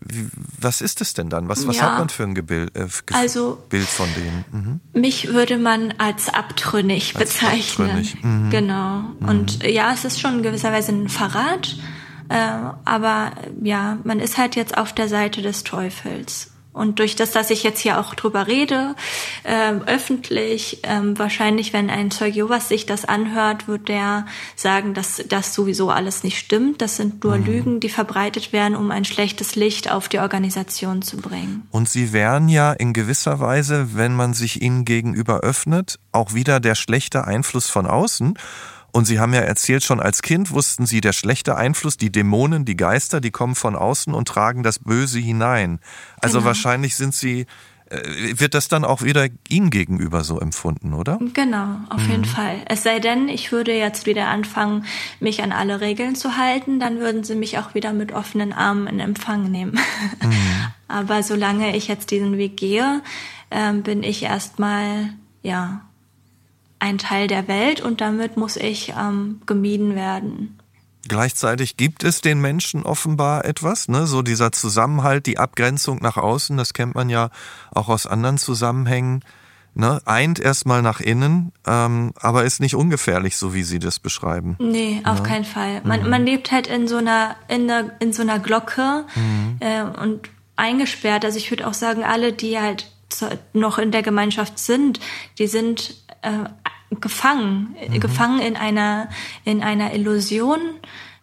wie was ist es denn dann? Was, was ja, hat man für ein Gebild, äh, also, Bild von denen? Mhm. Mich würde man als abtrünnig als bezeichnen. Abtrünnig. Mhm. Genau. Mhm. Und ja, es ist schon in gewisser Weise ein Verrat aber ja, man ist halt jetzt auf der Seite des Teufels. Und durch das, dass ich jetzt hier auch drüber rede, äh, öffentlich, äh, wahrscheinlich, wenn ein Zeug Jehovas sich das anhört, wird der sagen, dass das sowieso alles nicht stimmt. Das sind nur mhm. Lügen, die verbreitet werden, um ein schlechtes Licht auf die Organisation zu bringen. Und sie wären ja in gewisser Weise, wenn man sich ihnen gegenüber öffnet, auch wieder der schlechte Einfluss von außen. Und Sie haben ja erzählt, schon als Kind wussten Sie, der schlechte Einfluss, die Dämonen, die Geister, die kommen von außen und tragen das Böse hinein. Also genau. wahrscheinlich sind Sie, äh, wird das dann auch wieder Ihnen gegenüber so empfunden, oder? Genau, auf mhm. jeden Fall. Es sei denn, ich würde jetzt wieder anfangen, mich an alle Regeln zu halten, dann würden Sie mich auch wieder mit offenen Armen in Empfang nehmen. Mhm. [laughs] Aber solange ich jetzt diesen Weg gehe, äh, bin ich erstmal, ja, ein Teil der Welt und damit muss ich ähm, gemieden werden. Gleichzeitig gibt es den Menschen offenbar etwas, ne? so dieser Zusammenhalt, die Abgrenzung nach außen, das kennt man ja auch aus anderen Zusammenhängen, ne? eint erstmal nach innen, ähm, aber ist nicht ungefährlich, so wie Sie das beschreiben. Nee, auf ne? keinen Fall. Man, mhm. man lebt halt in so einer, in, der, in so einer Glocke mhm. äh, und eingesperrt. Also ich würde auch sagen, alle, die halt noch in der Gemeinschaft sind, die sind äh, gefangen, mhm. gefangen in einer, in einer Illusion.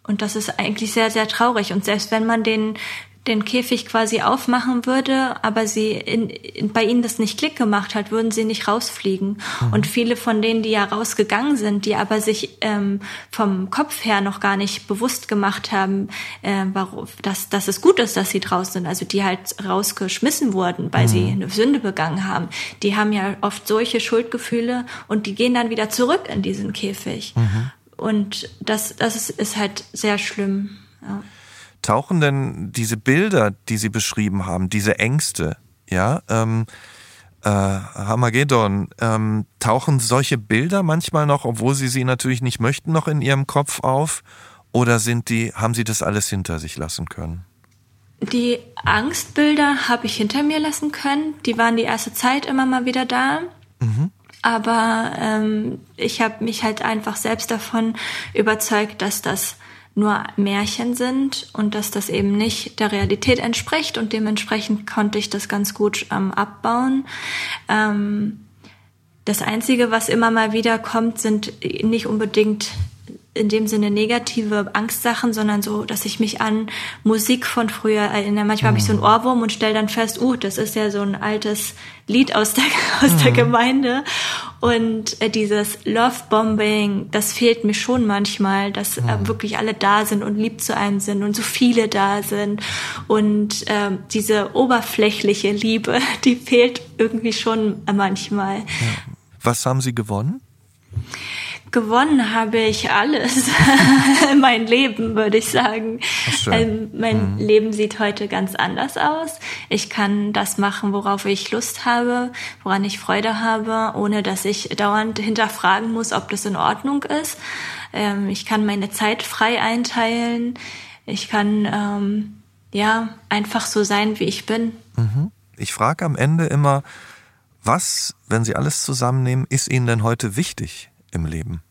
Und das ist eigentlich sehr, sehr traurig. Und selbst wenn man den den Käfig quasi aufmachen würde, aber sie in, in, bei ihnen das nicht Klick gemacht hat, würden sie nicht rausfliegen. Mhm. Und viele von denen, die ja rausgegangen sind, die aber sich ähm, vom Kopf her noch gar nicht bewusst gemacht haben, äh, warum, dass, dass es gut ist, dass sie draußen sind, also die halt rausgeschmissen wurden, weil mhm. sie eine Sünde begangen haben, die haben ja oft solche Schuldgefühle und die gehen dann wieder zurück in diesen Käfig. Mhm. Und das, das ist, ist halt sehr schlimm. Ja tauchen denn diese Bilder, die Sie beschrieben haben, diese Ängste, ja, ähm, äh, Hamagedon, ähm, tauchen solche Bilder manchmal noch, obwohl Sie sie natürlich nicht möchten, noch in Ihrem Kopf auf? Oder sind die, haben Sie das alles hinter sich lassen können? Die Angstbilder habe ich hinter mir lassen können. Die waren die erste Zeit immer mal wieder da. Mhm. Aber ähm, ich habe mich halt einfach selbst davon überzeugt, dass das nur Märchen sind und dass das eben nicht der Realität entspricht und dementsprechend konnte ich das ganz gut ähm, abbauen. Ähm, das Einzige, was immer mal wieder kommt, sind nicht unbedingt in dem Sinne negative Angstsachen, sondern so, dass ich mich an Musik von früher erinnere. Manchmal mhm. habe ich so einen mhm. Ohrwurm und stelle dann fest, uh, das ist ja so ein altes Lied aus der, [laughs] aus mhm. der Gemeinde. Und äh, dieses Love-Bombing, das fehlt mir schon manchmal, dass äh, mhm. äh, wirklich alle da sind und lieb zu einem sind und so viele da sind. Und äh, diese oberflächliche Liebe, [laughs] die fehlt irgendwie schon manchmal. Ja. Was haben Sie gewonnen? Gewonnen habe ich alles. [laughs] mein Leben, würde ich sagen. Ähm, mein mhm. Leben sieht heute ganz anders aus. Ich kann das machen, worauf ich Lust habe, woran ich Freude habe, ohne dass ich dauernd hinterfragen muss, ob das in Ordnung ist. Ähm, ich kann meine Zeit frei einteilen. Ich kann ähm, ja einfach so sein, wie ich bin. Mhm. Ich frage am Ende immer, was, wenn Sie alles zusammennehmen, ist Ihnen denn heute wichtig im Leben?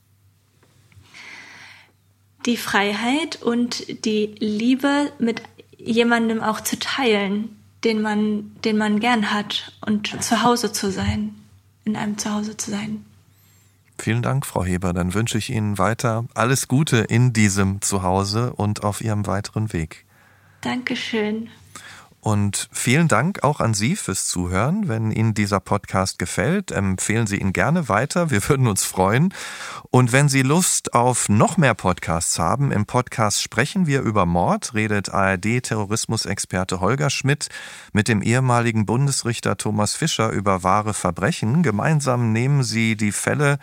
die Freiheit und die Liebe mit jemandem auch zu teilen, den man, den man gern hat und zu Hause zu sein, in einem Zuhause zu sein. Vielen Dank, Frau Heber. Dann wünsche ich Ihnen weiter alles Gute in diesem Zuhause und auf Ihrem weiteren Weg. Dankeschön. Und vielen Dank auch an Sie fürs Zuhören. Wenn Ihnen dieser Podcast gefällt, empfehlen Sie ihn gerne weiter. Wir würden uns freuen. Und wenn Sie Lust auf noch mehr Podcasts haben, im Podcast sprechen wir über Mord, redet ARD-Terrorismusexperte Holger Schmidt mit dem ehemaligen Bundesrichter Thomas Fischer über wahre Verbrechen. Gemeinsam nehmen Sie die Fälle,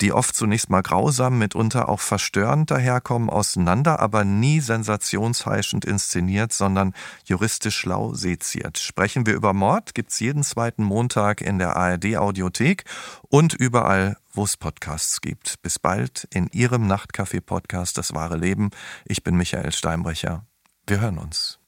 die oft zunächst mal grausam, mitunter auch verstörend daherkommen, auseinander, aber nie sensationsheischend inszeniert, sondern juristisch schlau seziert. Sprechen wir über Mord, gibt's jeden zweiten Montag in der ARD Audiothek und überall, wo es Podcasts gibt. Bis bald in Ihrem Nachtcafé-Podcast Das wahre Leben. Ich bin Michael Steinbrecher. Wir hören uns.